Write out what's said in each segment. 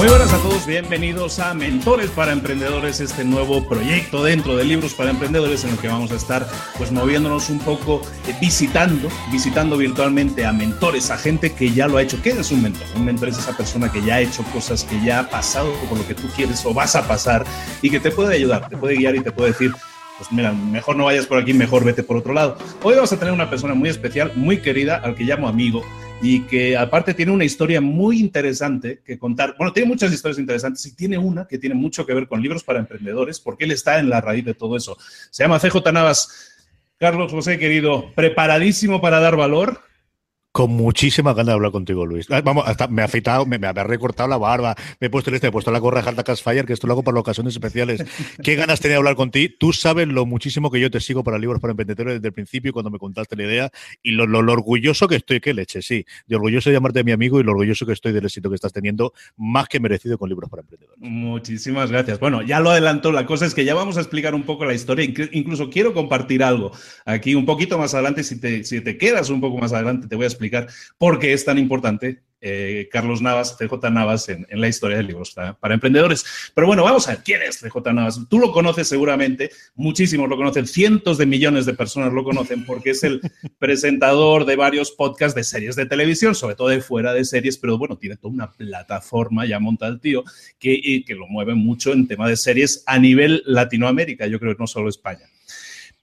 Muy buenas a todos, bienvenidos a Mentores para Emprendedores, este nuevo proyecto dentro de Libros para Emprendedores en el que vamos a estar pues moviéndonos un poco, eh, visitando, visitando virtualmente a mentores, a gente que ya lo ha hecho. ¿Qué es un mentor? Un mentor es esa persona que ya ha hecho cosas, que ya ha pasado por lo que tú quieres o vas a pasar y que te puede ayudar, te puede guiar y te puede decir, pues mira, mejor no vayas por aquí, mejor vete por otro lado. Hoy vamos a tener una persona muy especial, muy querida, al que llamo amigo y que aparte tiene una historia muy interesante que contar. Bueno, tiene muchas historias interesantes y tiene una que tiene mucho que ver con libros para emprendedores, porque él está en la raíz de todo eso. Se llama CJ Navas. Carlos José, querido, preparadísimo para dar valor. Con muchísima ganas de hablar contigo, Luis. Ah, vamos, hasta me ha afeitado, me, me ha recortado la barba, me he puesto el este, he puesto la gorra de Fire, que esto lo hago para ocasiones especiales. Qué ganas tenía de hablar contigo. Tú sabes lo muchísimo que yo te sigo para libros para emprendedores desde el principio, cuando me contaste la idea, y lo, orgulloso que estoy, qué leche, sí. De orgulloso de llamarte mi amigo y lo orgulloso que estoy del éxito que estás teniendo, más que merecido con libros para emprendedores. Muchísimas gracias. Bueno, ya lo adelanto, la cosa es que ya vamos a explicar un poco la historia, incluso quiero compartir algo aquí un poquito más adelante, si te, si te quedas un poco más adelante, te voy a explicar por qué es tan importante eh, Carlos Navas, CJ Navas, en, la historia de libros para, emprendedores. Pero bueno, vamos a ver quién es CJ Navas. Tú lo conoces seguramente, muchísimos lo conocen, cientos de millones de personas lo conocen porque es el presentador de varios podcasts de series de televisión, sobre todo de fuera de series, pero bueno, tiene toda una plataforma ya monta el tío que, que lo mueve mucho en tema de series a nivel Latinoamérica, yo creo que no solo España.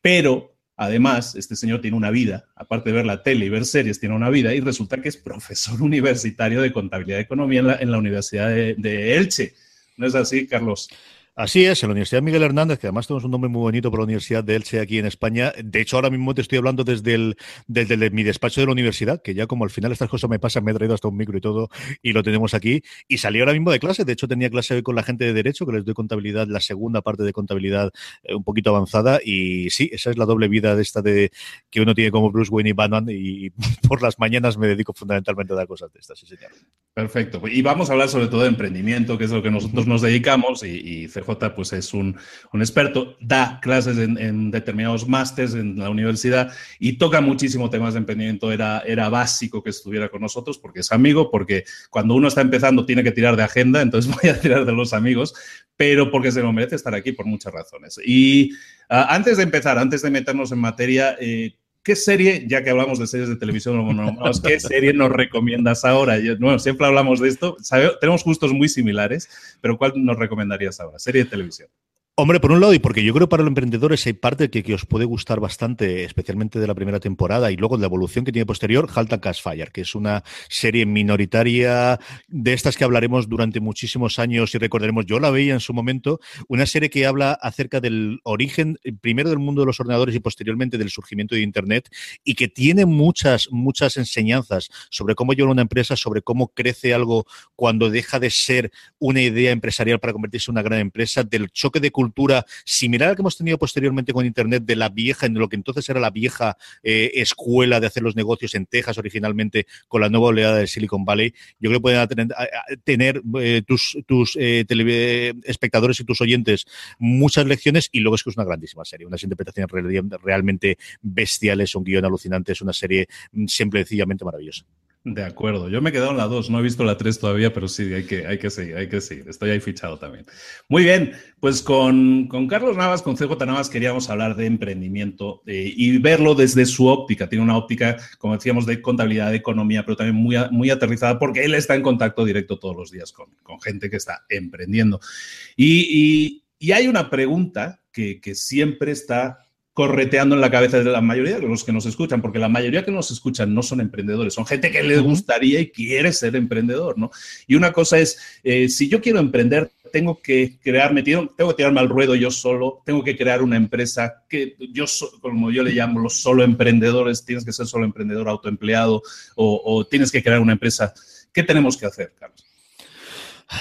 Pero Además, este señor tiene una vida, aparte de ver la tele y ver series, tiene una vida y resulta que es profesor universitario de contabilidad y economía en la, Universidad de Elche. ¿No es así, Carlos? Así es, en la Universidad Miguel Hernández, que además tenemos un nombre muy bonito para la Universidad de Elche aquí en España. De hecho, ahora mismo te estoy hablando desde, el, desde mi despacho de la universidad, que ya como al final estas cosas me pasan, me he traído hasta un micro y todo, y lo tenemos aquí. Y salí ahora mismo de clase. De hecho, tenía clase con la gente de Derecho, que les doy contabilidad, la segunda parte de contabilidad eh, un poquito avanzada. Y sí, esa es la doble vida de esta de que uno tiene como Bruce Wayne y Batman. Y por las mañanas me dedico fundamentalmente a dar cosas de estas, sí, señor. Perfecto. Y vamos a hablar sobre todo de emprendimiento, que es lo que nosotros nos dedicamos, y, y pues es un, experto, da clases en, determinados másteres en la universidad y toca muchísimo temas de emprendimiento. Era, era básico que estuviera con nosotros porque es amigo, porque cuando uno está empezando tiene que tirar de agenda, entonces voy a tirar de los amigos, pero porque se lo merece estar aquí por muchas razones. Y ah, antes de empezar, antes de meternos en materia, eh, ¿Qué serie, ya que hablamos de series de televisión, qué serie nos recomiendas ahora? bueno, siempre hablamos de esto, tenemos gustos muy similares, pero ¿cuál nos recomendarías ahora? Serie de televisión. Hombre, por un lado, y porque yo creo que para los emprendedores hay parte que, que, os puede gustar bastante, especialmente de la primera temporada y luego de la evolución que tiene posterior, Halt and Fire, que es una serie minoritaria de estas que hablaremos durante muchísimos años y recordaremos, yo la veía en su momento, una serie que habla acerca del origen, eh, primero del mundo de los ordenadores y posteriormente del surgimiento de Internet y que tiene muchas, muchas enseñanzas sobre cómo lleva una empresa, sobre cómo crece algo cuando deja de ser una idea empresarial para convertirse en una gran empresa, del choque de cultura cultura similar al que hemos tenido posteriormente con Internet de la vieja, en lo que entonces era la vieja eh, escuela de hacer los negocios en Texas originalmente con la nueva oleada de Silicon Valley, yo creo que pueden tener, eh, tus, tus eh, espectadores y tus oyentes muchas lecciones y luego es que es una grandísima serie, unas interpretaciones realmente bestiales, un guion alucinante, es una serie mm, siempre sencillamente maravillosa. De acuerdo, yo me he quedado en la 2, no he visto la 3 todavía, pero sí, hay que, hay que seguir, hay que seguir. Estoy ahí fichado también. Muy bien, pues con, con Carlos Navas, con CJ Navas, queríamos hablar de emprendimiento eh, y verlo desde su óptica. Tiene una óptica, como decíamos, de contabilidad, de economía, pero también muy, muy aterrizada porque él está en contacto directo todos los días con, con gente que está emprendiendo. Y, y, y hay una pregunta que, que siempre está correteando en la cabeza de la mayoría de los que nos escuchan, porque la mayoría que nos escuchan no son emprendedores, son gente que les gustaría y quiere ser emprendedor, ¿no? Y una cosa es, eh, si yo quiero emprender, tengo que crearme, tengo, que tirarme al ruedo yo solo, tengo que crear una empresa que yo, como yo le llamo, los solo emprendedores, tienes que ser solo emprendedor autoempleado o, o tienes que crear una empresa. ¿Qué tenemos que hacer, Carlos?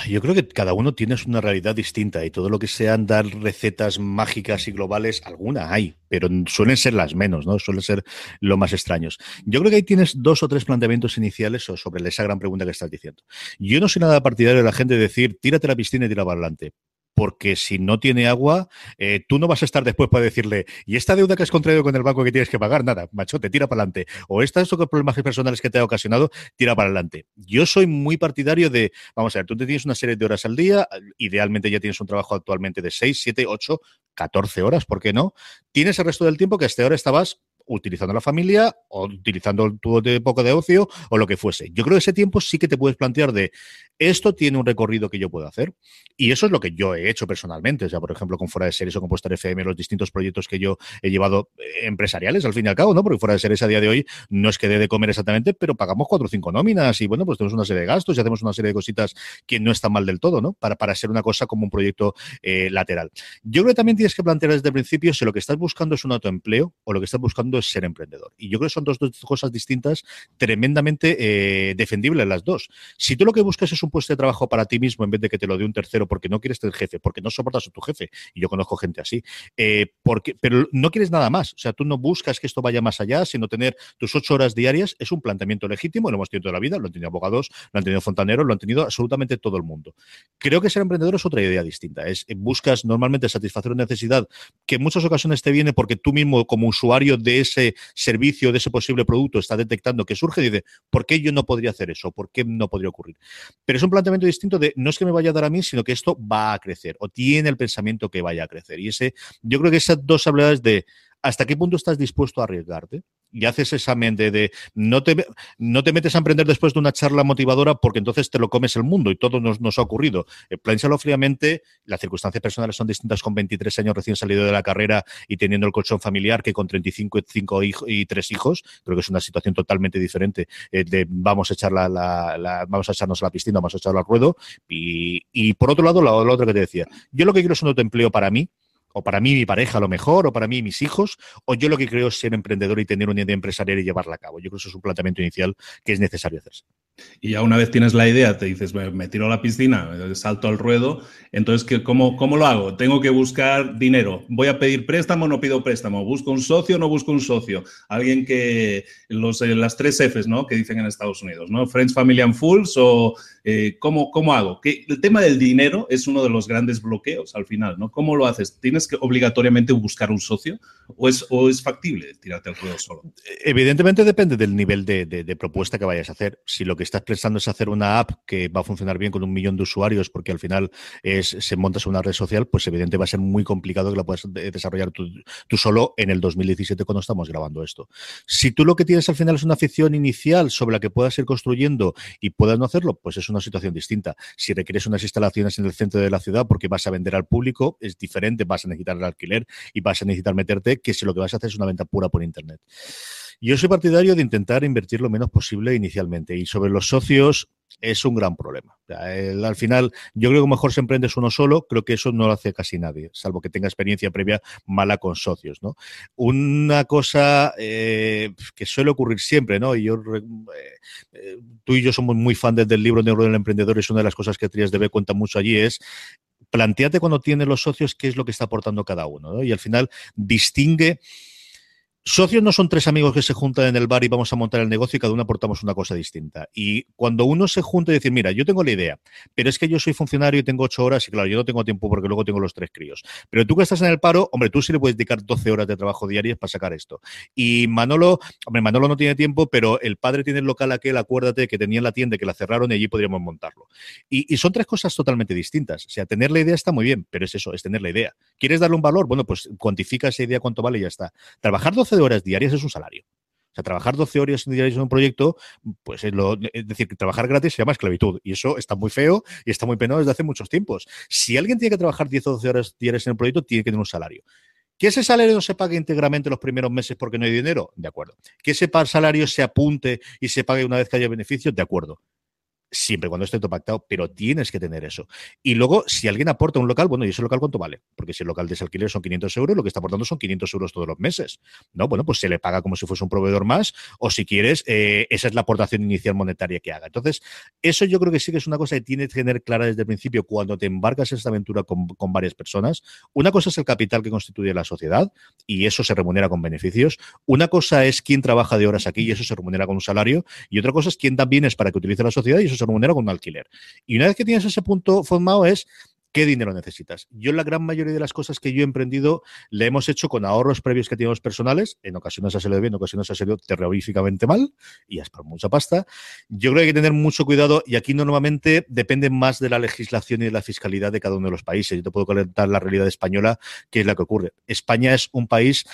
Yo creo que cada uno tiene una realidad distinta y todo lo que sean dar recetas mágicas y globales, alguna hay, pero suelen ser las menos, ¿no? Suelen ser lo más extraños. Yo creo que ahí tienes dos o tres planteamientos iniciales sobre esa gran pregunta que estás diciendo. Yo no soy nada partidario de la gente decir, tírate a la piscina y tira para adelante porque si no tiene agua, eh, tú no vas a estar después para decirle, y esta deuda que has contraído con el banco que tienes que pagar, nada, machote, tira para adelante. O estos problemas personales que te ha ocasionado, tira para adelante. Yo soy muy partidario de, vamos a ver, tú te tienes una serie de horas al día, idealmente ya tienes un trabajo actualmente de 6, 7, 8, 14 horas, ¿por qué no? Tienes el resto del tiempo que hasta ahora estabas utilizando la familia o utilizando tu de poco de ocio o lo que fuese. Yo creo que ese tiempo sí que te puedes plantear de esto tiene un recorrido que yo puedo hacer. Y eso es lo que yo he hecho personalmente. O sea, por ejemplo, con Fuera de Series o con Postar FM, los distintos proyectos que yo he llevado eh, empresariales, al fin y al cabo, ¿no? Porque Fuera de Series a día de hoy no es que dé de comer exactamente, pero pagamos cuatro o cinco nóminas y bueno, pues tenemos una serie de gastos y hacemos una serie de cositas que no están mal del todo, ¿no? Para, para ser una cosa como un proyecto eh, lateral. Yo creo que también tienes que plantear desde el principio si lo que estás buscando es un autoempleo o lo que estás buscando es ser emprendedor. Y yo creo que son dos, cosas distintas, tremendamente eh, defendibles las dos. Si tú lo que buscas es un puesto de trabajo para ti mismo en vez de que te lo dé un tercero porque no quieres ser jefe, porque no soportas a tu jefe, y yo conozco gente así, eh, porque, pero no quieres nada más. O sea, tú no buscas que esto vaya más allá, sino tener tus ocho horas diarias, es un planteamiento legítimo, lo hemos tenido toda la vida, lo han tenido abogados, lo han tenido fontaneros, lo han tenido absolutamente todo el mundo. Creo que ser emprendedor es otra idea distinta. Es, buscas normalmente satisfacer una necesidad que en muchas ocasiones te viene porque tú mismo, como usuario de ese servicio, de ese posible producto, está detectando que surge dice, ¿por qué yo no podría hacer eso? ¿Por qué no podría ocurrir? Pero es un planteamiento distinto de no es que me vaya a dar a mí, sino que esto va a crecer o tiene el pensamiento que vaya a crecer. Y ese, yo creo que esas dos habilidades de hasta qué punto estás dispuedo a arriesgarte y haces examen de, de, no, te, no te metes a emprender después de una charla motivadora porque entonces te lo comes el mundo y todo nos, nos ha ocurrido. Eh, fríamente, las circunstancias personales son distintas con 23 años recién salido de la carrera y teniendo el colchón familiar que con 35 cinco hijos y tres hijos. Creo que es una situación totalmente diferente eh, de vamos a echar la, la, vamos a echarnos a la piscina, vamos a echarlo al ruedo. Y, y por otro lado, lo, lo otro que te decía, yo lo que quiero es un autoempleo para mí, o para mí mi pareja a lo mejor, o para mí mis hijos, o yo lo que creo es ser emprendedor y tener una idea empresarial y llevarla a cabo. Yo creo que eso es un planteamiento inicial que es necesario hacerse. Y ya una vez tienes la idea, te dices, me tiro a la piscina, salto al ruedo, entonces, ¿cómo, ¿cómo lo hago? Tengo que buscar dinero. ¿Voy a pedir préstamo no pido préstamo? ¿Busco un socio no busco un socio? Alguien que, los, eh, las tres Fs, ¿no? Que dicen en Estados Unidos, ¿no? Friends, Family and Fools o eh, ¿cómo, ¿cómo, hago? Que el tema del dinero es uno de los grandes bloqueos al final, ¿no? ¿Cómo lo haces? ¿Tienes que obligatoriamente buscar un socio o es, o es factible tirarte al ruedo solo? Evidentemente depende del nivel de, de, de propuesta que vayas a hacer. Si lo que estás pensando es hacer una app que va a funcionar bien con un millón de usuarios, porque al final es, se monta una red social, pues evidentemente va a ser muy complicado que la puedas desarrollar tú, solo en el 2017 cuando estamos grabando esto. Si tú lo que tienes al final es una afición inicial sobre la que puedas ir construyendo y puedas no hacerlo, pues es una situación distinta. Si requieres unas instalaciones en el centro de la ciudad porque vas a vender al público, es diferente, vas a necesitar el alquiler y vas a necesitar meterte que si lo que vas a hacer es una venta pura por Internet. Yo soy partidario de intentar invertir lo menos posible inicialmente y sobre los socios es un gran problema. al final, yo creo que mejor se emprende uno solo, creo que eso no lo hace casi nadie, salvo que tenga experiencia previa mala con socios. ¿no? Una cosa eh, que suele ocurrir siempre, ¿no? y yo, eh, eh, tú y yo somos muy fans del libro Negro del Emprendedor, es una de las cosas que Trías debe cuenta mucho allí, es planteate cuando tienes los socios qué es lo que está aportando cada uno, y al final distingue Socios no son tres amigos que se juntan en el bar y vamos a montar el negocio y cada uno aportamos una cosa distinta. Y cuando uno se junta y dice, mira, yo tengo la idea, pero es que yo soy funcionario y tengo ocho horas y claro, yo no tengo tiempo porque luego tengo los tres críos. Pero tú que estás en el paro, hombre, tú sí le puedes dedicar 12 horas de trabajo diarias para sacar esto. Y Manolo, hombre, Manolo no tiene tiempo, pero el padre tiene el local aquel, acuérdate, que tenía en la tienda, que la cerraron y allí podríamos montarlo. Y, y son tres cosas totalmente distintas. O sea, tener la idea está muy bien, pero es eso, es tener la idea. ¿Quieres darle un valor? Bueno, pues cuantifica esa idea, cuánto vale y ya está. Trabajar 12 horas diarias es un salario. O sea, trabajar 12 horas diarias en un proyecto, pues es, lo, decir, que trabajar gratis se llama esclavitud. Y eso está muy feo y está muy penado desde hace muchos tiempos. Si alguien tiene que trabajar 10 o 12 horas diarias en el proyecto, tiene que tener un salario. Que ese salario no se pague íntegramente los primeros meses porque no hay dinero, de acuerdo. Que ese salario se apunte y se pague una vez que haya beneficios, de acuerdo siempre cuando esté todo pactado, pero tienes que tener eso. Y luego, si alguien aporta un local, bueno, ¿y ese local cuánto vale? Porque si el local de alquiler son 500 euros, lo que está aportando son 500 euros todos los meses. ¿No? Bueno, pues se le paga como si fuese un proveedor más, o si quieres, eh, esa es la aportación inicial monetaria que haga. Entonces, eso yo creo que sí que es una cosa que tienes que tener clara desde el principio cuando te embarcas en esta aventura con, con varias personas. Una cosa es el capital que constituye la sociedad, y eso se remunera con beneficios. Una cosa es quién trabaja de horas aquí, y eso se remunera con un salario. Y otra cosa es quién también es para que utilice la sociedad, y eso remunera con un alquiler. Y una vez que tienes ese punto formado es ¿Qué dinero necesitas? Yo la gran mayoría de las cosas que yo he emprendido le hemos hecho con ahorros previos que teníamos personales. En ocasiones ha salido bien, en ocasiones ha salido terroríficamente mal y es por mucha pasta. Yo creo que hay que tener mucho cuidado y aquí normalmente depende más de la legislación y de la fiscalidad de cada uno de los países. Yo te puedo comentar la realidad española, que es la que ocurre. España es un país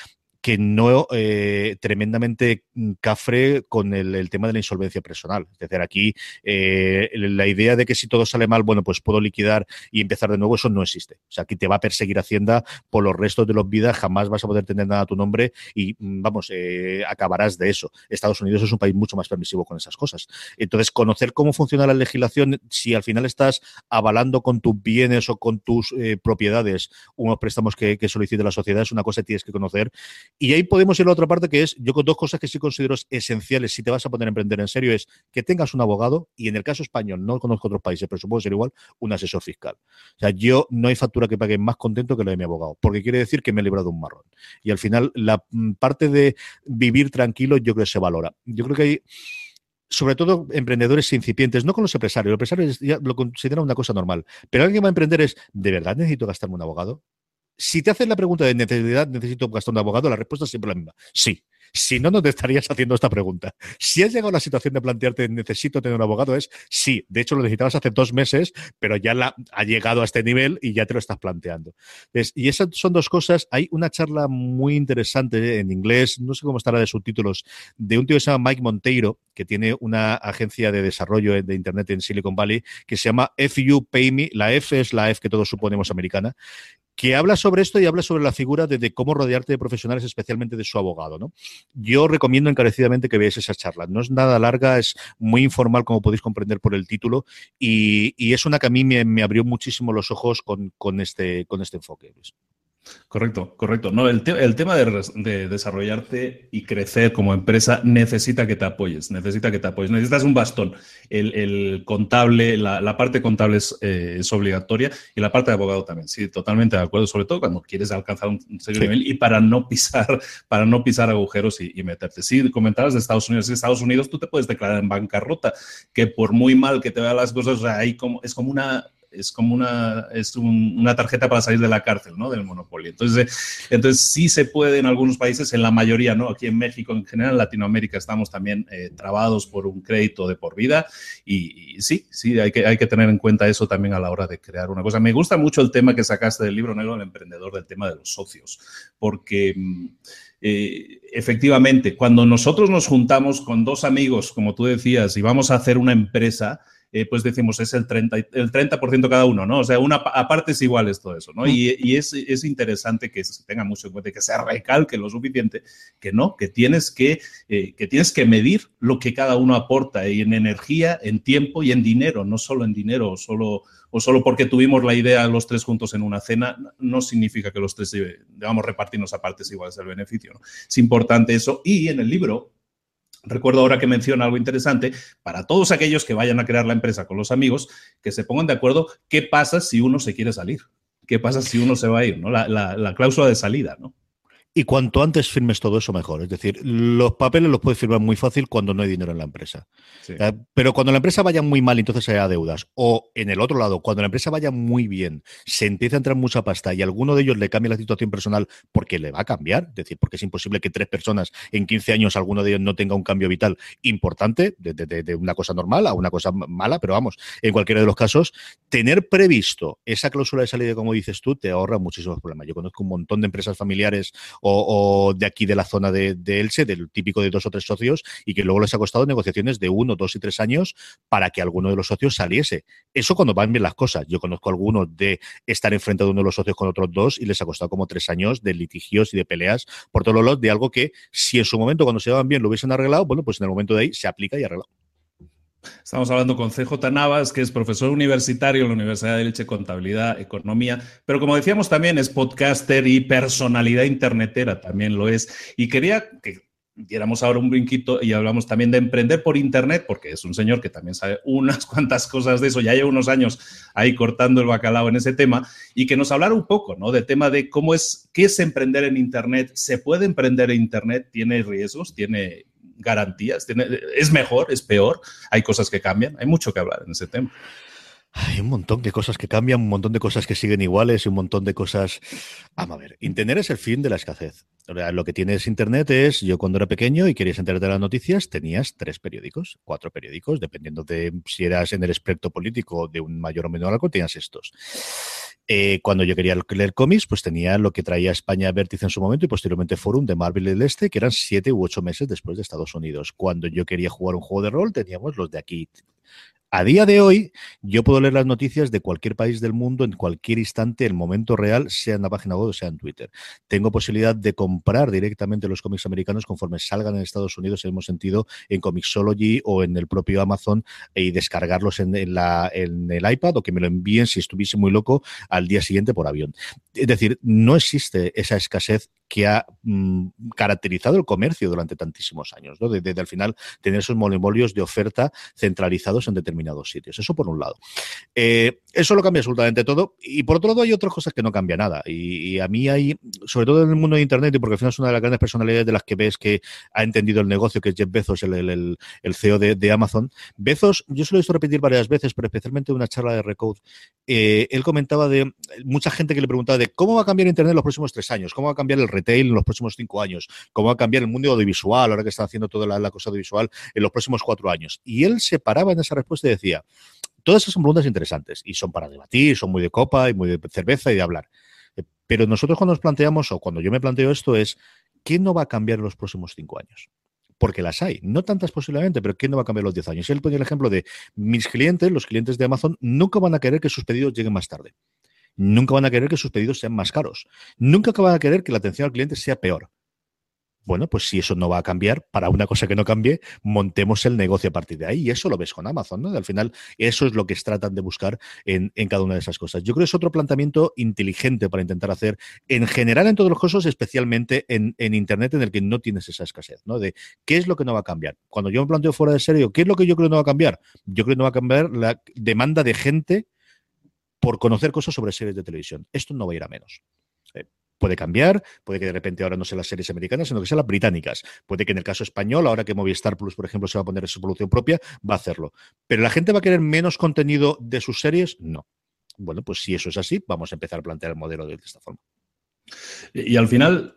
que no eh, tremendamente cafre con el, tema de la insolvencia personal. Es decir, aquí eh, la idea de que si todo sale mal, bueno, pues puedo liquidar y empezar de nuevo, eso no existe. O sea, aquí te va a perseguir Hacienda por los restos de los vidas, jamás vas a poder tener nada a tu nombre y, mm, vamos, eh, acabarás de eso. Estados Unidos es un país mucho más permisivo con esas cosas. Entonces, conocer cómo funciona la legislación, si al final estás avalando con tus bienes o con tus propiedades unos préstamos que, que solicite la sociedad, es una cosa que tienes que conocer y ahí podemos ir a la otra parte que es, yo con dos cosas que sí considero esenciales si te vas a poner a emprender en serio es que tengas un abogado y en el caso español, no conozco otros países, pero supongo ser igual, un asesor fiscal. O sea, yo no hay factura que pague más contento que la de mi abogado, porque quiere decir que me he librado un marrón. Y al final la mm, parte de vivir tranquilo yo creo que se valora. Yo creo que hay sobre todo emprendedores incipientes, no con los empresarios. Los empresarios ya lo consideran una cosa normal. Pero alguien que va a emprender es, ¿de verdad necesito gastarme un abogado? Si te hacen la pregunta de necesidad, necesito un abogado, la respuesta es siempre la misma. Sí. Si no, no te estarías haciendo esta pregunta. Si has llegado a la situación de plantearte necesito tener un abogado, es sí. De hecho, lo necesitabas hace dos meses, pero ya ha llegado a este nivel y ya te lo estás planteando. y esas son dos cosas. Hay una charla muy interesante en inglés, no sé cómo estará de subtítulos, de un tío que se llama Mike Monteiro, que tiene una agencia de desarrollo de Internet en Silicon Valley, que se llama You Pay Me. La F es la F que todos suponemos americana que habla sobre esto y habla sobre la figura de, cómo rodearte de profesionales, especialmente de su abogado. ¿no? Yo recomiendo encarecidamente que veáis esa charla. No es nada larga, es muy informal, como podéis comprender por el título, y, es una que a mí me, abrió muchísimo los ojos con, este, con este enfoque. Correcto, correcto. No, el, el tema de, desarrollarte y crecer como empresa necesita que te apoyes, necesita que te apoyes. Necesitas un bastón. El, contable, la, parte contable eh, es, obligatoria y la parte de abogado también. Sí, totalmente de acuerdo, sobre todo cuando quieres alcanzar un serio nivel y para no pisar, para no pisar agujeros y, meterte. Sí, comentabas de Estados Unidos. En Estados Unidos tú te puedes declarar en bancarrota, que por muy mal que te vean las cosas, ahí como, es como una es como una, es una tarjeta para salir de la cárcel, ¿no? Del monopolio. Entonces, entonces sí se puede en algunos países, en la mayoría, ¿no? Aquí en México, en general, en Latinoamérica estamos también eh, trabados por un crédito de por vida y, sí, sí, hay que, hay que tener en cuenta eso también a la hora de crear una cosa. Me gusta mucho el tema que sacaste del libro negro del emprendedor, del tema de los socios, porque... Mm, eh, efectivamente, cuando nosotros nos juntamos con dos amigos, como tú decías, y vamos a hacer una empresa, eh, pues decimos es el 30%, el 30 cada uno, ¿no? O sea, una, a partes iguales todo eso, ¿no? Y, y es, es, interesante que se tenga mucho en cuenta, que se recalque lo suficiente, que no, que tienes que, eh, que tienes que medir lo que cada uno aporta y en energía, en tiempo y en dinero, no solo en dinero, solo o solo porque tuvimos la idea los tres juntos en una cena, no significa que los tres eh, debamos repartirnos a partes iguales el beneficio. Es importante eso. Y en el libro, Recuerdo ahora que menciona algo interesante, para todos aquellos que vayan a crear la empresa con los amigos, que se pongan de acuerdo qué pasa si uno se quiere salir, qué pasa si uno se va a ir, ¿no? La, la cláusula de salida, ¿no? Y cuanto antes firmes todo eso, mejor. Es decir, los papeles los puedes firmar muy fácil cuando no hay dinero en la empresa. Eh, pero cuando la empresa vaya muy mal, entonces haya deudas. O en el otro lado, cuando la empresa vaya muy bien, se empieza a entrar mucha pasta y alguno de ellos le cambia la situación personal porque le va a cambiar. Es decir, porque es imposible que tres personas en 15 años, alguno de ellos no tenga un cambio vital importante, de, una cosa normal a una cosa mala. Pero vamos, en cualquiera de los casos, tener previsto esa cláusula de salida, como dices tú, te ahorra muchísimos problemas. Yo conozco un montón de empresas familiares o, de aquí de la zona de, Elche, del típico de dos o tres socios, y que luego les ha costado negociaciones de uno, dos y tres años para que alguno de los socios saliese. Eso cuando van bien las cosas. Yo conozco algunos de estar enfrente de uno de los socios con otros dos y les ha costado como tres años de litigios y de peleas por todos los de algo que si en su momento cuando se llevan bien lo hubiesen arreglado, bueno, pues en el momento de ahí se aplica y arregla. Estamos hablando con CJ Navas, que es profesor universitario en la Universidad de Leche, Contabilidad, Economía, pero como decíamos también es podcaster y personalidad internetera, también lo es. Y quería que diéramos ahora un brinquito y hablamos también de emprender por Internet, porque es un señor que también sabe unas cuantas cosas de eso, ya lleva unos años ahí cortando el bacalao en ese tema, y que nos hablara un poco, ¿no? De tema de cómo es, qué es emprender en Internet, ¿se puede emprender en Internet? ¿Tiene riesgos? ¿Tiene garantías. es mejor, es peor, hay cosas que cambian, hay mucho que hablar en ese tema. Hay un montón de cosas que cambian, un montón de cosas que siguen iguales y un montón de cosas. Vamos a ver, Internet es el fin de la escasez. Lo que tienes Internet es, yo cuando era pequeño y querías enterarte de las noticias, tenías tres periódicos, cuatro periódicos, dependiendo de si eras en el espectro político de un mayor o menor algo, tenías estos. Eh, cuando yo quería leer cómics, pues tenía lo que traía España Vértice en su momento y posteriormente Forum de Marvel del Este, que eran siete u ocho meses después de Estados Unidos. Cuando yo quería jugar un juego de rol, teníamos los de aquí. A día de hoy, yo puedo leer las noticias de cualquier país del mundo en cualquier instante, en momento real, sea en la página web o sea en Twitter. Tengo posibilidad de comprar directamente los cómics americanos conforme salgan en Estados Unidos, en el sentido, en Comixology o en el propio Amazon y descargarlos en, el iPad o que me lo envíen si estuviese muy loco al día siguiente por avión. Es decir, no existe esa escasez que ha mm, caracterizado el comercio durante tantísimos años, ¿no? Desde, al final tener esos monopolios de oferta centralizados en determinados sitios. Eso por un lado. Eh, eso lo cambia absolutamente todo. Y por otro lado hay otras cosas que no cambia nada. Y, a mí hay, sobre todo en el mundo de Internet, y porque al final es una de las grandes personalidades de las que ves que ha entendido el negocio, que es Jeff Bezos, el, CEO de, Amazon. Bezos, yo se lo he visto repetir varias veces, pero especialmente en una charla de Recode, eh, él comentaba de mucha gente que le preguntaba de cómo va a cambiar Internet en los próximos tres años, cómo va a cambiar el retail en los próximos cinco años, cómo va a cambiar el mundo audiovisual, ahora que está haciendo toda la, cosa audiovisual, en los próximos cuatro años. Y él se paraba en esa respuesta y decía, todas esas son preguntas interesantes y son para debatir, son muy de copa y muy de cerveza y de hablar. Eh, pero nosotros cuando nos planteamos, o cuando yo me planteo esto, es, ¿qué no va a cambiar en los próximos cinco años? porque las hay. No tantas posiblemente, pero ¿quién no va a cambiar los 10 años? Él pone el ejemplo de mis clientes, los clientes de Amazon, nunca van a querer que sus pedidos lleguen más tarde. Nunca van a querer que sus pedidos sean más caros. Nunca van a querer que la atención al cliente sea peor. Bueno, pues si eso no va a cambiar, para una cosa que no cambie, montemos el negocio a partir de ahí. Y eso lo ves con Amazon, ¿no? Al final, eso es lo que tratan de buscar en, cada una de esas cosas. Yo creo que es otro planteamiento inteligente para intentar hacer, en general, en todos los casos, especialmente en, Internet, en el que no tienes esa escasez, ¿no? De qué es lo que no va a cambiar. Cuando yo me planteo fuera de serio, ¿qué es lo que yo creo que no va a cambiar? Yo creo que no va a cambiar la demanda de gente por conocer cosas sobre series de televisión. Esto no va a ir a menos. Eh, puede cambiar, puede que de repente ahora no sean las series americanas, sino que sean las británicas. Puede que en el caso español, ahora que Movistar Plus, por ejemplo, se va a poner su producción propia, va a hacerlo. Pero la gente va a querer menos contenido de sus series, no. bueno, pues si eso es así, vamos a empezar a plantear el modelo de esta forma. Y, al final,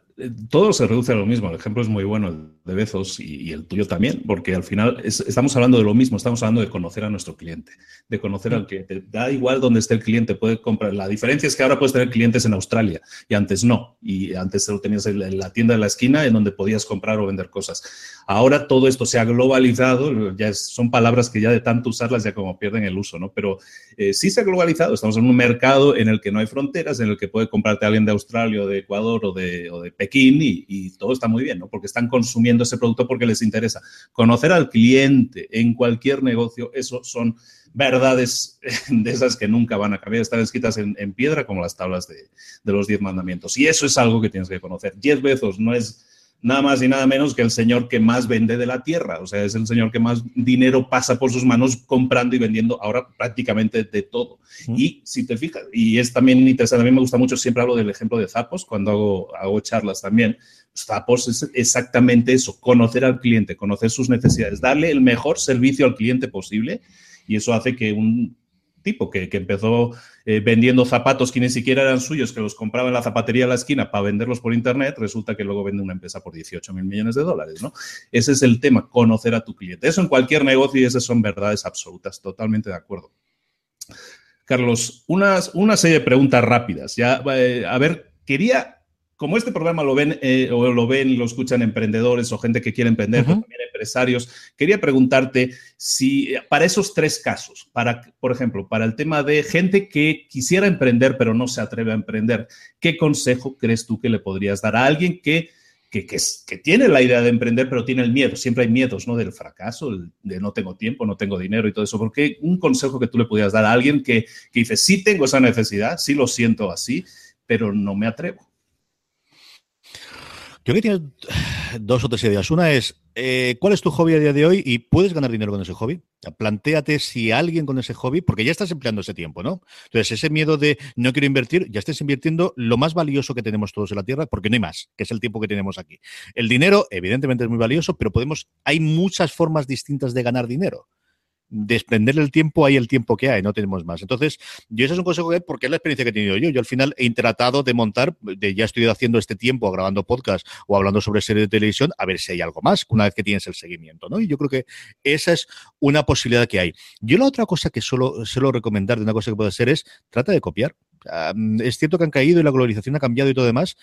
todo se reduce a lo mismo. El ejemplo es muy bueno, el de Bezos y, el tuyo también, porque al final estamos hablando de lo mismo, estamos hablando de conocer a nuestro cliente, de conocer al cliente. Da igual dónde esté el cliente, puede comprar. La diferencia es que ahora puedes tener clientes en Australia y antes no. Y antes lo tenías en la tienda de la esquina en donde podías comprar o vender cosas. Ahora todo esto se ha globalizado, ya son palabras que ya de tanto usarlas ya como pierden el uso, ¿no? Pero eh, sí se ha globalizado, estamos en un mercado en el que no hay fronteras, en el que puede comprarte alguien de Australia o de Ecuador o de, o de Y, todo está muy bien, ¿no? Porque están consumiendo ese producto porque les interesa. Conocer al cliente en cualquier negocio, eso son verdades de esas que nunca van a cambiar, están escritas en, en piedra como las tablas de, de los diez mandamientos. Y eso es algo que tienes que conocer. Diez veces no es nada más y nada menos que el señor que más vende de la tierra. O sea, es el señor que más dinero pasa por sus manos comprando y vendiendo ahora prácticamente de todo. Y si te fijas, y es también interesante, a mí me gusta mucho, siempre hablo del ejemplo de Zapos cuando hago, hago charlas también. Zapos es exactamente eso, conocer al cliente, conocer sus necesidades, darle el mejor servicio al cliente posible y eso hace que un tipo que, empezó eh, vendiendo zapatos que ni siquiera eran suyos, que los compraba en la zapatería de la esquina para venderlos por internet, resulta que luego vende una empresa por 18 mil millones de dólares, ¿no? Ese es el tema, conocer a tu cliente. Eso en cualquier negocio y esas son verdades absolutas, totalmente de acuerdo. Carlos, unas, una serie de preguntas rápidas. Ya, eh, a ver, quería como este programa lo ven eh, o lo ven y lo escuchan emprendedores o gente que quiere emprender, también empresarios, quería preguntarte si para esos tres casos, para, por ejemplo, para el tema de gente que quisiera emprender pero no se atreve a emprender, ¿qué consejo crees tú que le podrías dar a alguien que, que, tiene la idea de emprender pero tiene el miedo? Siempre hay miedos, ¿no? Del fracaso, de no tengo tiempo, no tengo dinero y todo eso. ¿Por qué un consejo que tú le podrías dar a alguien que, que dice, sí tengo esa necesidad, sí lo siento así, pero no me atrevo? Yo que tiene dos o tres ideas. Una es, eh, ¿cuál es tu hobby a día de hoy y puedes ganar dinero con ese hobby? Plantéate si alguien con ese hobby, porque ya estás empleando ese tiempo, ¿no? Entonces, ese miedo de no quiero invertir, ya estás invirtiendo lo más valioso que tenemos todos en la Tierra, porque no hay más, que es el tiempo que tenemos aquí. El dinero, evidentemente, es muy valioso, pero podemos, hay muchas formas distintas de ganar dinero desprender el tiempo, hay el tiempo que hay, no tenemos más. Entonces, yo ese es un consejo que porque es la experiencia que he tenido yo. Yo al final he tratado de montar, de, ya estoy haciendo este tiempo grabando podcast o hablando sobre series de televisión, a ver si hay algo más, una vez que tienes el seguimiento, ¿no? Y yo creo que esa es una posibilidad que hay. Yo la otra cosa que solo suelo recomendar de una cosa que puede ser es, trata de copiar. es cierto que han caído y la globalización ha cambiado y todo demás,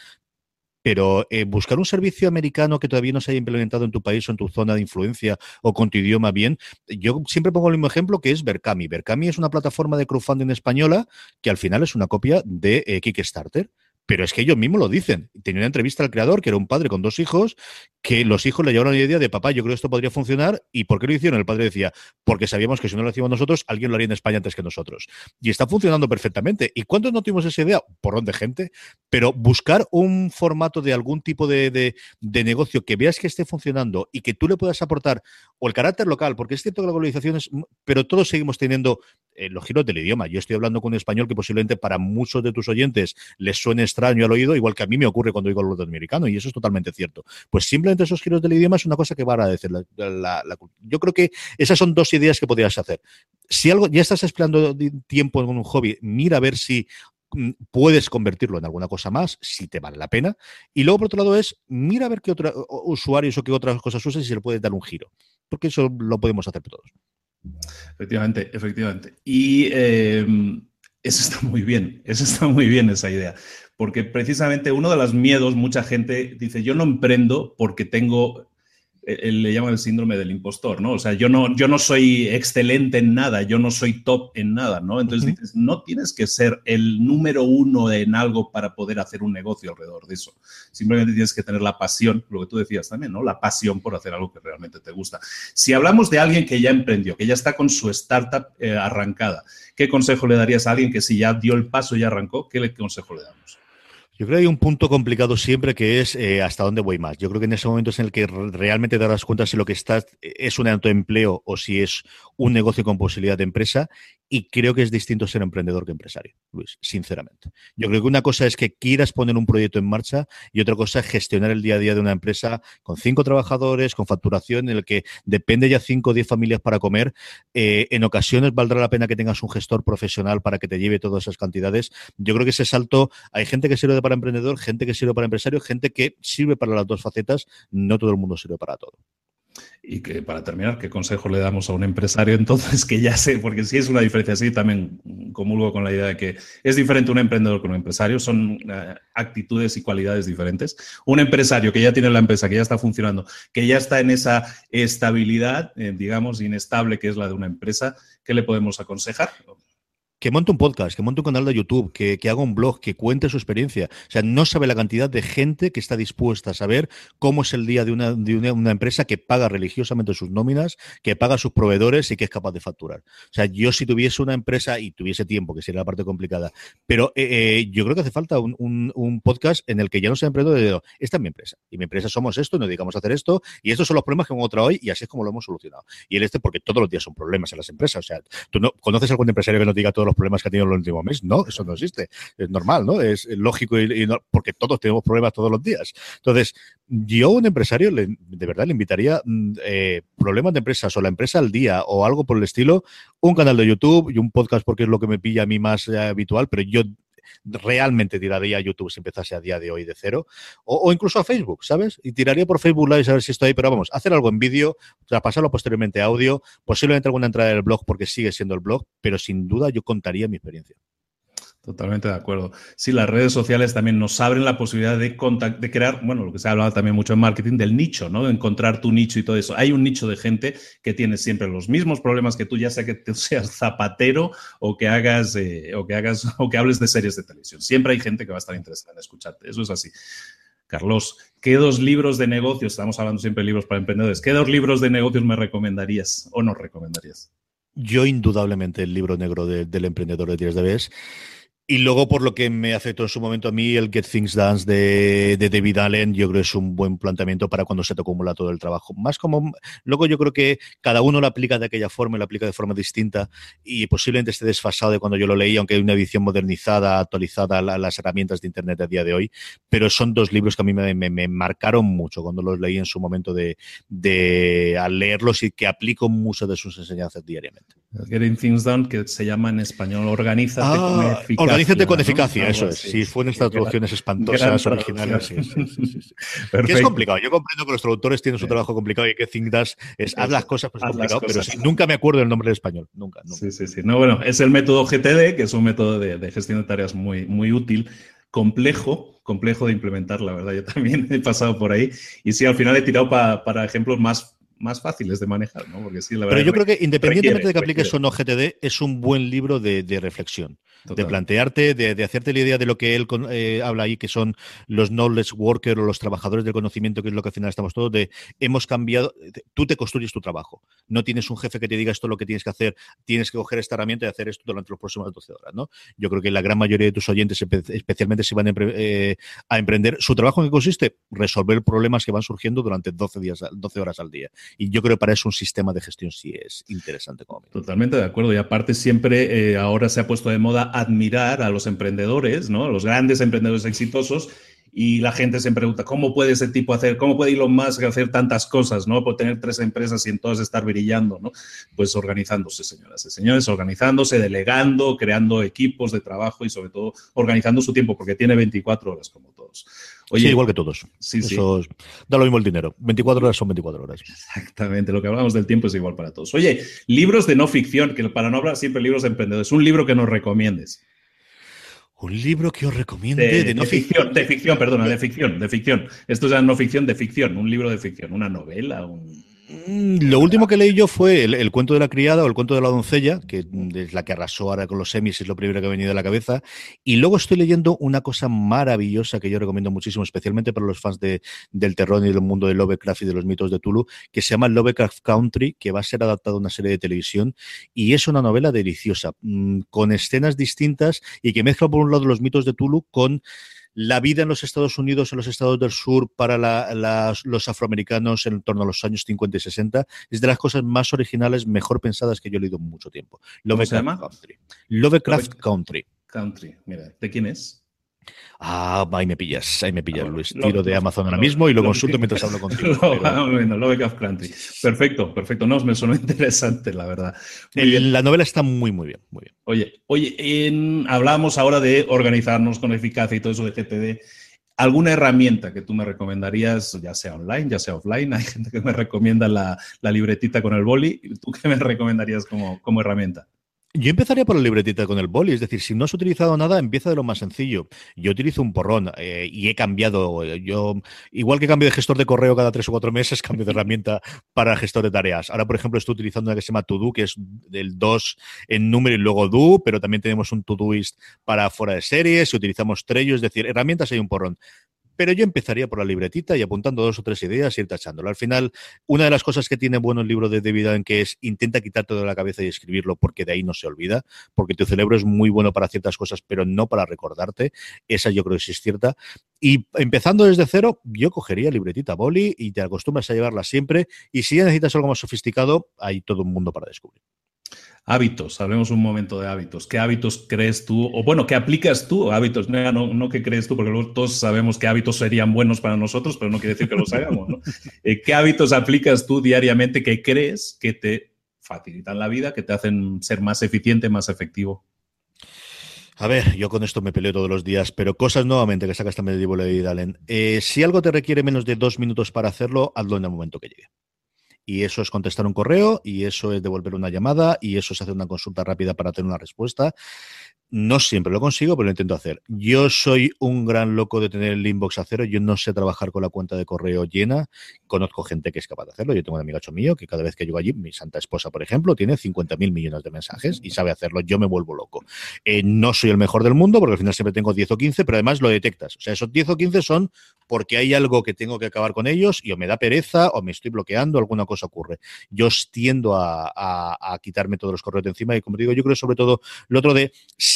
pero eh, buscar un servicio americano que todavía no se haya implementado en tu país o en tu zona de influencia o con tu idioma bien, yo siempre pongo el mismo ejemplo que es Berkami. Berkami es una plataforma de crowdfunding española que al final es una copia de eh, Kickstarter. Pero es que ellos mismos lo dicen. Tenía una entrevista al creador, que era un padre con dos hijos, que los hijos le llevaron la idea de papá, yo creo que esto podría funcionar. ¿Y por qué lo hicieron? El padre decía, porque sabíamos que si no lo hacíamos nosotros, alguien lo haría en España antes que nosotros. Y está funcionando perfectamente. ¿Y cuántos no tuvimos esa idea? Por de gente. Pero buscar un formato de algún tipo de, de, negocio que veas que esté funcionando y que tú le puedas aportar, o el carácter local, porque es cierto que la globalización es, pero todos seguimos teniendo eh, los giros del idioma. Yo estoy hablando con un español que posiblemente para muchos de tus oyentes les suene extraño al oído, igual que a mí me ocurre cuando oigo los norteamericano, y eso es totalmente cierto. Pues simplemente esos giros del idioma es una cosa que va a agradecer. La, yo creo que esas son dos ideas que podrías hacer. Si algo ya estás esperando tiempo en un hobby, mira a ver si mm, puedes convertirlo en alguna cosa más, si te vale la pena. Y luego, por otro lado, es mira a ver qué otros usuarios o qué otras cosas usas y se le puede dar un giro. Porque eso lo podemos hacer todos. Efectivamente, efectivamente. Y eh, eso está muy bien, eso está muy bien esa idea. Porque precisamente uno de los miedos, mucha gente dice, yo no emprendo porque tengo él le llama el síndrome del impostor, ¿no? O sea, yo no, yo no soy excelente en nada, yo no soy top en nada, ¿no? Entonces dices, no tienes que ser el número uno en algo para poder hacer un negocio alrededor de eso. Simplemente tienes que tener la pasión, lo que tú decías también, ¿no? La pasión por hacer algo que realmente te gusta. Si hablamos de alguien que ya emprendió, que ya está con su startup eh, arrancada, ¿qué consejo le darías a alguien que si ya dio el paso y arrancó, qué consejo le damos? Yo creo que hay un punto complicado siempre que es eh, hasta dónde voy más. Yo creo que en ese momento es en el que realmente te darás cuenta si lo que estás es un autoempleo o si es un negocio con posibilidad de empresa y creo que es distinto ser emprendedor que empresario, Luis, sinceramente. Yo creo que una cosa es que quieras poner un proyecto en marcha y otra cosa es gestionar el día a día de una empresa con cinco trabajadores, con facturación, en el que depende ya cinco o diez familias para comer. Eh, en ocasiones valdrá la pena que tengas un gestor profesional para que te lleve todas esas cantidades. Yo creo que ese salto, hay gente que sirve para emprendedor, gente que sirve para empresario, gente que sirve para las dos facetas, no todo el mundo sirve para todo. Y que para terminar, ¿qué consejo le damos a un empresario entonces que ya sé, porque si es una diferencia, sí, también comulgo con la idea de que es diferente un emprendedor con un empresario, son uh, actitudes y cualidades diferentes. Un empresario que ya tiene la empresa, que ya está funcionando, que ya está en esa estabilidad, eh, digamos, inestable que es la de una empresa, ¿qué le podemos aconsejar? Que monte un podcast, que monte un canal de YouTube, que, haga un blog, que cuente su experiencia. O sea, no sabe la cantidad de gente que está dispuesta a saber cómo es el día de una, de una, empresa que paga religiosamente sus nóminas, que paga sus proveedores y que es capaz de facturar. O sea, yo si tuviese una empresa y tuviese tiempo, que sería la parte complicada, pero eh, eh, yo creo que hace falta un, un, podcast en el que ya no sea emprendedor de esta es mi empresa. Y mi empresa somos esto, nos dedicamos a hacer esto, y estos son los problemas que hemos traído hoy, y así es como lo hemos solucionado. Y el este, porque todos los días son problemas en las empresas. O sea, tú no conoces a algún empresario que nos diga todos los problemas que ha tenido en el último mes. No, eso no existe. Es normal, ¿no? Es lógico y, porque todos tenemos problemas todos los días. Entonces, yo un empresario de verdad le invitaría mm, eh, problemas de empresas o la empresa al día o algo por el estilo, un canal de YouTube y un podcast porque es lo que me pilla a mí más eh, habitual, pero yo realmente tiraría a YouTube si empezase a día de hoy de cero, o, incluso a Facebook, ¿sabes? Y tiraría por Facebook Live a ver si estoy ahí, pero vamos, hacer algo en vídeo, pasarlo posteriormente a audio, posiblemente alguna entrada del blog porque sigue siendo el blog, pero sin duda yo contaría mi experiencia. Totalmente de acuerdo. Sí, las redes sociales también nos abren la posibilidad de, de crear, bueno, lo que se ha hablado también mucho en marketing, del nicho, ¿no? De encontrar tu nicho y todo eso. Hay un nicho de gente que tiene siempre los mismos problemas que tú, ya sea que tú seas zapatero o que hagas, eh, o que hagas, o que hables de series de televisión. Siempre hay gente que va a estar interesada en escucharte. Eso es así. Carlos, ¿qué dos libros de negocios, estamos hablando siempre de libros para emprendedores, ¿qué dos libros de negocios me recomendarías o no recomendarías? Yo indudablemente el libro negro del emprendedor de Díaz de Bes y luego, por lo que me afectó en su momento a mí, el Get Things Done de, de, David Allen, yo creo que es un buen planteamiento para cuando se te acumula todo el trabajo. Más como, luego yo creo que cada uno lo aplica de aquella forma y lo aplica de forma distinta y posiblemente esté desfasado de cuando yo lo leí, aunque hay una edición modernizada, actualizada a las herramientas de Internet a día de hoy. Pero son dos libros que a mí me, me, marcaron mucho cuando los leí en su momento de, de al leerlos y que aplico muchas de sus enseñanzas diariamente. Getting Things Done, que se llama en español Organízate ah, Organízate con eficacia, eso es. Si fueron estas traducciones espantosas, originales. Sí, sí, que es complicado. Yo comprendo que los traductores tienen su trabajo complicado y que Does es haz las cosas, pues es complicado, pero nunca me acuerdo el nombre en español. Nunca, Sí, sí, sí. No, bueno, es el método GTD, que es un método de, de gestión de tareas muy, muy útil complejo, complejo de implementar, la verdad. Yo también he pasado por ahí. Y sí, al final he tirado para ejemplos más más fáciles de manejar, ¿no? Porque sí, la verdad Pero yo creo que independientemente de que apliques o no GTD, es un buen libro de, de reflexión de plantearte, de, hacerte la idea de lo que él eh, habla ahí, que son los knowledge workers o los trabajadores del conocimiento, que es lo que al final estamos todos, de hemos cambiado, tú te construyes tu trabajo. No tienes un jefe que te diga esto lo que tienes que hacer, tienes que coger esta herramienta y hacer esto durante las próximas 12 horas, ¿no? Yo creo que la gran mayoría de tus oyentes, especialmente si van a, eh, emprender, su trabajo en qué consiste? Resolver problemas que van surgiendo durante 12, días, 12 horas al día. Y yo creo que para eso un sistema de gestión sí es interesante. Como Totalmente de acuerdo. Y aparte siempre eh, ahora se ha puesto de moda admirar a los emprendedores, ¿no? Los grandes emprendedores exitosos y la gente se pregunta, ¿cómo puede ese tipo hacer, cómo puede Elon Musk hacer tantas cosas, ¿no? Por tener tres empresas y en todas estar brillando, ¿no? Pues organizándose, señoras y señores, organizándose, delegando, creando equipos de trabajo y sobre todo organizando su tiempo, porque tiene 24 horas como todos. Oye, sí, igual que todos. Sí, Eso da lo mismo el dinero. 24 horas son 24 horas. Exactamente, lo que hablamos del tiempo es igual para todos. Oye, libros de no ficción, que para no hablar siempre libros de emprendedores, un libro que nos recomiendes. Un libro que os recomiende de, no ficción, de ficción, perdona, de ficción, de ficción. Esto es no ficción, de ficción, un libro de ficción, una novela, un lo último que leí yo fue el, cuento de la criada o el cuento de la doncella, que es la que arrasó ahora con los semis, es lo primero que ha venido a la cabeza. Y luego estoy leyendo una cosa maravillosa que yo recomiendo muchísimo, especialmente para los fans de, del terror y del mundo de Lovecraft y de los mitos de Tulu, que se llama Lovecraft Country, que va a ser adaptada a una serie de televisión. Y es una novela deliciosa, mm, con escenas distintas y que mezcla por un lado los mitos de Tulu con la vida en los Estados Unidos, en los estados del sur, para los afroamericanos en torno a los años 50 y 60, es de las cosas más originales, mejor pensadas que yo he leído en mucho tiempo. Lovecraft Country. Lovecraft Country. Country, mira, ¿de quién es? Ah, ahí me pillas, ahí me pillas, Luis. Tiro de Amazon ahora mismo y lo, consulto mientras hablo contigo. Lovecraft Country. Perfecto, perfecto. No, me suena interesante, la verdad. La novela está muy, muy bien, muy bien. Oye, oye, en, hablábamos ahora de organizarnos con eficacia y todo eso de GTD. ¿Alguna herramienta que tú me recomendarías, ya sea online, ya sea offline? Hay gente que me recomienda la, libretita con el boli. ¿Tú qué me recomendarías como, como herramienta? Yo empezaría por la libretita con el boli, es decir, si no has utilizado nada, empieza de lo más sencillo. Yo utilizo un porrón eh, y he cambiado, eh, yo, igual que cambio de gestor de correo cada tres o cuatro meses, cambio de herramienta para gestor de tareas. Ahora, por ejemplo, estoy utilizando una que se llama To-Do, que es del 2 en número y luego Do, pero también tenemos un Todoist para fuera de series y utilizamos Trello, es decir, herramientas hay un porrón pero yo empezaría por la libretita y apuntando dos o tres ideas y ir tachándolo. Al final, una de las cosas que tiene bueno el libro de David en que es intenta quitarte de la cabeza y escribirlo porque de ahí no se olvida, porque tu cerebro es muy bueno para ciertas cosas, pero no para recordarte. Esa yo creo que sí es cierta. Y empezando desde cero, yo cogería libretita boli y te acostumbras a llevarla siempre. Y si ya necesitas algo más sofisticado, hay todo un mundo para descubrir. Hábitos, hablemos un momento de hábitos. ¿Qué hábitos crees tú? O bueno, ¿qué aplicas tú? Hábitos, no, no, que crees tú, porque luego todos sabemos qué hábitos serían buenos para nosotros, pero no quiere decir que los hagamos. ¿no? Eh, ¿Qué hábitos aplicas tú diariamente que crees que te facilitan la vida, que te hacen ser más eficiente, más efectivo? A ver, yo con esto me peleo todos los días, pero cosas nuevamente que sacas también de Divo y Dalen. Eh, si algo te requiere menos de dos minutos para hacerlo, hazlo en el momento que llegue y eso es contestar un correo y eso es devolver una llamada y eso es hacer una consulta rápida para tener una respuesta. No siempre lo consigo, pero lo intento hacer. Yo soy un gran loco de tener el inbox a cero. Yo no sé trabajar con la cuenta de correo llena. Conozco gente que es capaz de hacerlo. Yo tengo un amigacho mío que cada vez que llego allí, mi santa esposa, por ejemplo, tiene 50 mil millones de mensajes y sabe hacerlo. Yo me vuelvo loco. Eh, no soy el mejor del mundo porque al final siempre tengo 10 o 15, pero además lo detectas. O sea, esos 10 o 15 son porque hay algo que tengo que acabar con ellos y o me da pereza o me estoy bloqueando, alguna cosa ocurre. Yo tiendo a, a quitarme todos los correos de encima y como digo, yo creo sobre todo lo otro de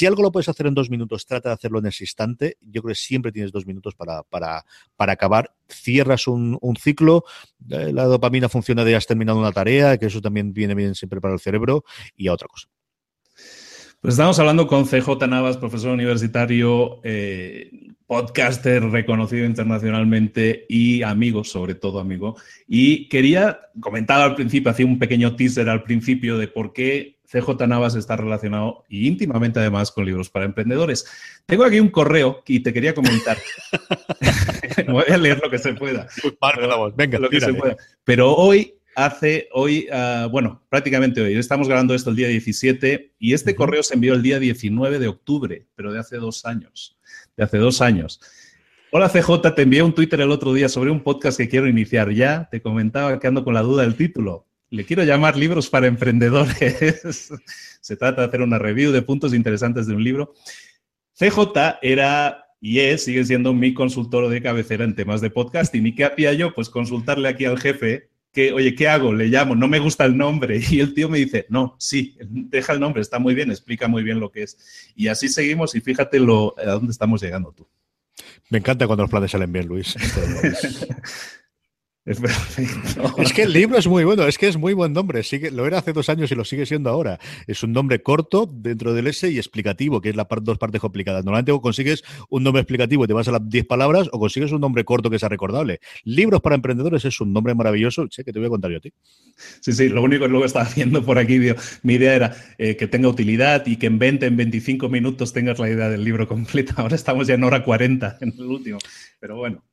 algo lo puedes hacer en dos minutos, trata de hacerlo en ese instante. Yo creo que siempre tienes dos minutos para, para, para acabar. Cierras un, ciclo, eh, la dopamina funciona de has terminado una tarea, que eso también viene bien siempre para el cerebro, y a otra cosa. Pues estamos hablando con CJ Navas, profesor universitario, eh, podcaster reconocido internacionalmente y amigo, sobre todo amigo. Y quería comentar al principio, hacía un pequeño teaser al principio de por qué CJ Navas está relacionado y íntimamente además con libros para emprendedores. Tengo aquí un correo y te quería comentar. Voy a leer lo que se pueda. Pero, Venga, lo que se pueda. Pero hoy hace, hoy, ah, bueno, prácticamente hoy, estamos grabando esto el día 17 y este correo se envió el día 19 de octubre, pero de hace dos años. De hace dos años. Hola CJ, te envié un Twitter el otro día sobre un podcast que quiero iniciar ya. Te comentaba que ando con la duda del título le quiero llamar libros para emprendedores. Se trata de hacer una review de puntos interesantes de un libro. CJ era y es, sigue siendo mi consultor de cabecera en temas de podcasting. ¿Y qué hacía yo? Pues consultarle aquí al jefe que, oye, ¿qué hago? Le llamo, no me gusta el nombre. Y el tío me dice, no, sí, deja el nombre, está muy bien, explica muy bien lo que es. Y así seguimos y fíjate lo, a dónde estamos llegando tú. Me encanta cuando los planes salen bien, Luis. Es Es que el libro es muy bueno, es que es muy buen nombre. Sigue, lo era hace dos años y lo sigue siendo ahora. Es un nombre corto dentro del S y explicativo, que es las dos partes complicadas. Normalmente o consigues un nombre explicativo y te vas a las 10 palabras, o consigues un nombre corto que sea recordable. Libros para emprendedores es un nombre maravilloso. Sé que te voy a contar yo a ti. Sí, sí, lo único que luego estaba viendo por aquí, mi idea era eh, que tenga utilidad y que en 20, en 25 minutos tengas la idea del libro completa. Ahora estamos ya en hora 40 en el último. Pero bueno,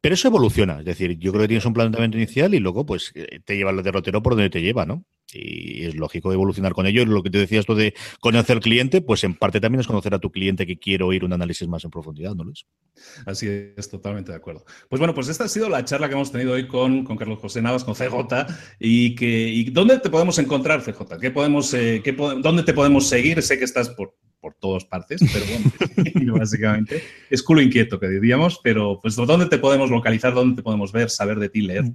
pero eso evoluciona, es decir, yo creo que tienes un planteamiento inicial y luego pues eh, te lleva el derrotero por donde te lleva, ¿no? Y es lógico evolucionar con ello. Lo que te decías tú de conocer al cliente, pues en parte también es conocer a tu cliente que quiere oír un análisis más en profundidad, ¿no, Luis? Así es, totalmente de acuerdo. Pues bueno, pues esta ha sido la charla que hemos tenido hoy con, con Carlos José Navas, con CJ. Y, que, y ¿dónde te podemos encontrar, CJ? ¿Qué podemos, eh, qué, ¿Dónde te podemos seguir? Sé que estás por, por todas partes, pero bueno, básicamente es culo inquieto que diríamos, pero pues ¿dónde te podemos localizar? ¿Dónde te podemos ver, saber de ti, leer?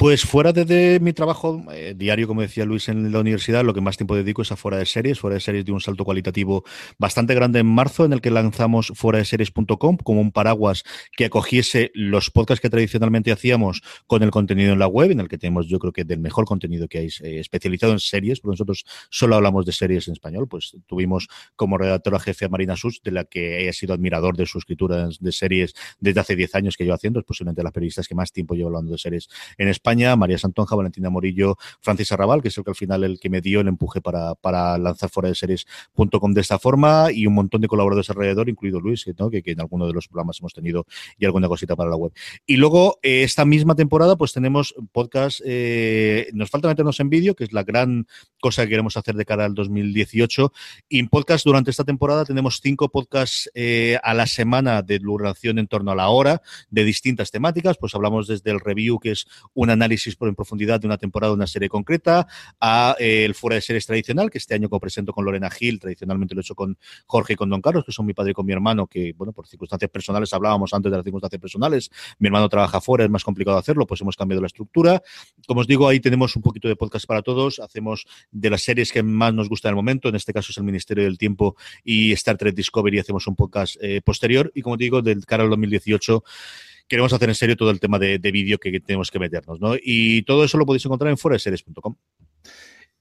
Pues fuera de, mi trabajo eh, diario, como decía Luis, en la universidad, lo que más tiempo dedico es a fuera de series. Fuera de series de un salto cualitativo bastante grande en marzo, en el que lanzamos fuera de series.com como un paraguas que acogiese los podcasts que tradicionalmente hacíamos con el contenido en la web, en el que tenemos, yo creo que del mejor contenido que hay eh, especializado en series, porque nosotros solo hablamos de series en español. Pues tuvimos como redactora jefe a Marina Sus, de la que he sido admirador de su escritura de series desde hace 10 años que yo haciendo, es posiblemente las periodistas que más tiempo llevo hablando de series en España María Santonja, Valentina Morillo, Francis Arrabal, que es el que al final el que me dio el empuje para, para lanzar fuera de series.com de esta forma y un montón de colaboradores alrededor, incluido Luis, que, que, en alguno de los programas hemos tenido y alguna cosita para la web. Y luego, eh, esta misma temporada, pues tenemos podcast, eh, nos falta meternos en vídeo, que es la gran cosa que queremos hacer de cara al 2018. Y en podcast, durante esta temporada, tenemos cinco podcasts eh, a la semana de duración en torno a la hora, de distintas temáticas. Pues hablamos desde el review, que es una análisis por en profundidad de una temporada de una serie concreta, a eh, el fuera de series tradicional, que este año co-presento con Lorena Gil, tradicionalmente lo he hecho con Jorge y con Don Carlos, que son mi padre y con mi hermano, que, bueno, por circunstancias personales, hablábamos antes de las circunstancias personales, mi hermano trabaja fuera, es más complicado hacerlo, pues hemos cambiado la estructura. Como os digo, ahí tenemos un poquito de podcast para todos, hacemos de las series que más nos gusta en el momento, en este caso es el Ministerio del Tiempo y Star Trek Discovery, hacemos un podcast eh, posterior, y como digo, del cara al 2018 queremos hacer en serio todo el tema de, vídeo que tenemos que meternos, ¿no? Y todo eso lo podéis encontrar en foreseries.com.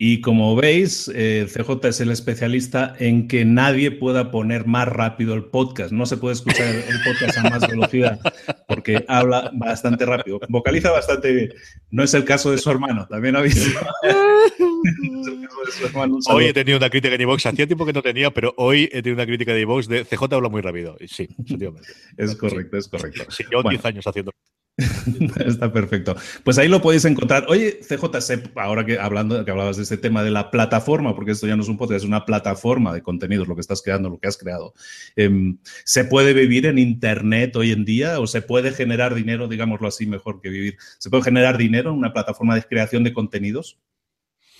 Y como veis, eh, CJ es el especialista en que nadie pueda poner más rápido el podcast. No se puede escuchar el podcast a más velocidad porque habla bastante rápido. Vocaliza bastante bien. No es el caso de su hermano, también ha visto. hoy he tenido una crítica de iVox. Hacía tiempo que no tenía, pero hoy he tenido una crítica de iVox de CJ habla muy rápido. Sí, efectivamente. Es correcto, es correcto. Sí, yo 10 años haciendo. Está perfecto. Pues ahí lo podéis encontrar. Oye, CJC, ahora que hablando que hablabas de este tema de la plataforma, porque esto ya no es un podcast, es una plataforma de contenidos, lo que estás creando, lo que has creado. Em, ¿Se puede vivir en Internet hoy en día o se puede generar dinero, digámoslo así, mejor que vivir? ¿Se puede generar dinero en una plataforma de creación de contenidos?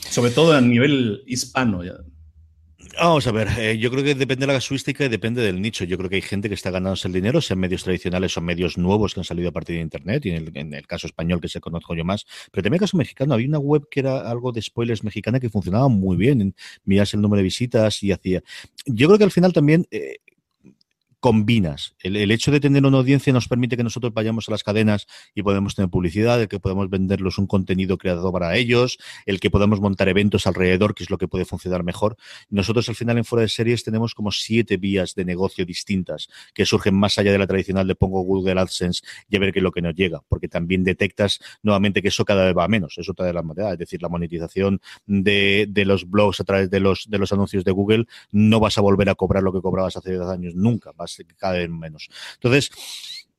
Sobre todo a nivel hispano. Vamos a ver, eh, yo creo que depende de la casuística y depende del nicho. Yo creo que hay gente que está ganándose el dinero, sean medios tradicionales o medios nuevos que han salido a partir de Internet, y en el, caso español que se conozco yo más, pero también en el caso mexicano, había una web que era algo de spoilers mexicana que funcionaba muy bien, miras el número de visitas y hacía... Yo creo que al final también eh, combinas. El, hecho de tener una audiencia nos permite que nosotros vayamos a las cadenas y podemos tener publicidad, el que podemos venderlos un contenido creado para ellos, el que podamos montar eventos alrededor, que es lo que puede funcionar mejor. Nosotros al final en Fuera de Series tenemos como siete vías de negocio distintas que surgen más allá de la tradicional de pongo Google AdSense y a ver qué es lo que nos llega, porque también detectas nuevamente que eso cada vez va menos, es otra de las maneras, es decir, la monetización de, de los blogs a través de los, de los anuncios de Google, no vas a volver a cobrar lo que cobrabas hace 10 años, nunca, cada vez menos. Entonces,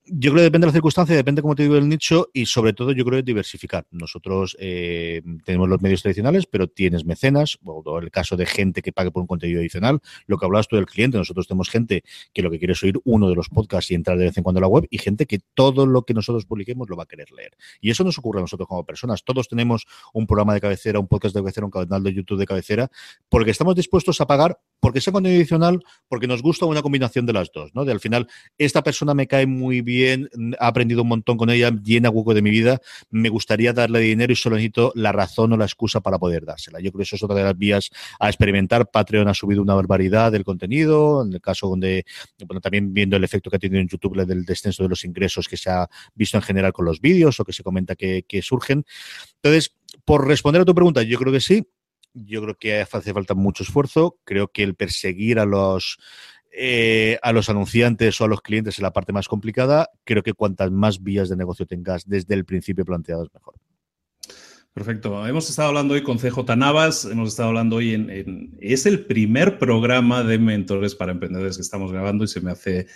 yo creo que depende de la circunstancia, depende, como te digo, del nicho y sobre todo yo creo que diversificar. Nosotros eh, tenemos los medios tradicionales, pero tienes mecenas, o el caso de gente que pague por un contenido adicional. Lo que hablabas tú del cliente, nosotros tenemos gente que lo que quiere es oír uno de los podcasts y entrar de vez en cuando a la web y gente que todo lo que nosotros publiquemos lo va a querer leer. Y eso nos ocurre a nosotros como personas. Todos tenemos un programa de cabecera, un podcast de cabecera, un canal de YouTube de cabecera, porque estamos dispuestos a pagar porque sea contenido adicional, porque nos gusta una combinación de las dos, ¿no? De al final, esta persona me cae muy bien, ha aprendido un montón con ella, llena hueco de mi vida, me gustaría darle dinero y solo necesito la razón o la excusa para poder dársela. Yo creo que eso es otra de las vías a experimentar. Patreon ha subido una barbaridad del contenido, en el caso donde, bueno, también viendo el efecto que ha tenido en YouTube del descenso de los ingresos que se ha visto en general con los vídeos o que se comenta que, que surgen. Entonces, por responder a tu pregunta, yo creo que sí, yo creo que hace falta mucho esfuerzo. Creo que el perseguir a los eh, a los anunciantes o a los clientes es la parte más complicada. Creo que cuantas más vías de negocio tengas desde el principio planteadas, mejor. Perfecto. Hemos estado hablando hoy con CJ Navas, hemos estado hablando hoy en, Es el primer programa de mentores para emprendedores que estamos grabando y se me hace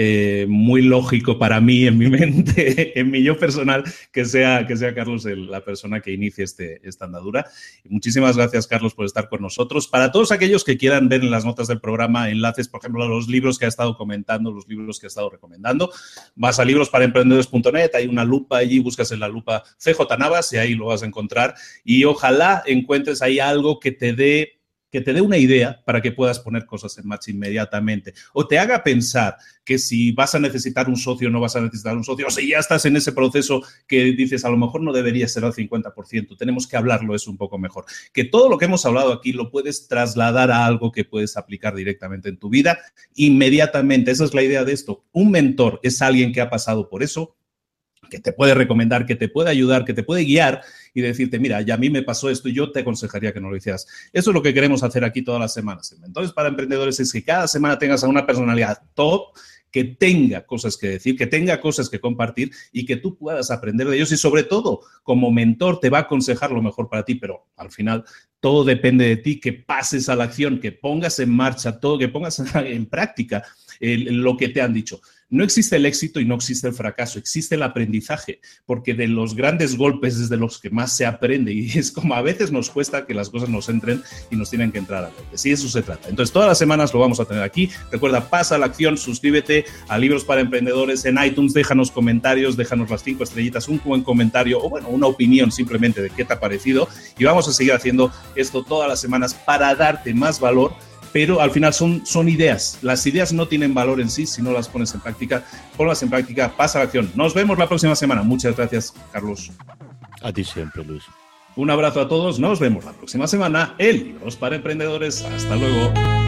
eh, muy lógico para mí, en mi mente, en mi yo personal, que sea, que sea Carlos la persona que inicie este, esta andadura. muchísimas gracias, Carlos, por estar con nosotros. Para todos aquellos que quieran ver en las notas del programa enlaces, por ejemplo, a los libros que ha estado comentando, los libros que ha estado recomendando, vas a librosparaemprendedores.net, hay una lupa allí, buscas en la lupa CJ Navas y ahí lo vas a encontrar. Y ojalá encuentres ahí algo que te dé que te dé una idea para que puedas poner cosas en marcha inmediatamente o te haga pensar que si vas a necesitar un socio no vas a necesitar un socio o si ya estás en ese proceso que dices a lo mejor no debería ser al 50%, tenemos que hablarlo eso un poco mejor. Que todo lo que hemos hablado aquí lo puedes trasladar a algo que puedes aplicar directamente en tu vida inmediatamente. Esa es la idea de esto. Un mentor es alguien que ha pasado por eso, que te puede recomendar, que te puede ayudar, que te puede guiar y decirte, mira, ya a mí me pasó esto y yo te aconsejaría que no lo hicieras. Eso es lo que queremos hacer aquí todas las semanas. Mentores para emprendedores es que cada semana tengas a una personalidad top que tenga cosas que decir, que tenga cosas que compartir y que tú puedas aprender de ellos y sobre todo como mentor te va a aconsejar lo mejor para ti, pero al final todo depende de ti, que pases a la acción, que pongas en marcha todo, que pongas en práctica lo que te han dicho. No existe el éxito y no existe el fracaso, existe el aprendizaje, porque de los grandes golpes es de los que más se aprende y es como a veces nos cuesta que las cosas nos entren y nos tienen que entrar a golpes. Y eso se trata. Entonces, todas las semanas lo vamos a tener aquí. Recuerda, pasa a la acción, suscríbete a Libros para Emprendedores en iTunes, déjanos comentarios, déjanos las cinco estrellitas, un buen comentario o, bueno, una opinión simplemente de qué te ha parecido. Y vamos a seguir haciendo esto todas las semanas para darte más valor pero al final son, son ideas. Las ideas no tienen valor en sí si no las pones en práctica. Ponlas en práctica, pasa a la acción. Nos vemos la próxima semana. Muchas gracias, Carlos. A ti siempre, Luis. Un abrazo a todos. Nos vemos la próxima semana en Libros para Emprendedores. Hasta luego.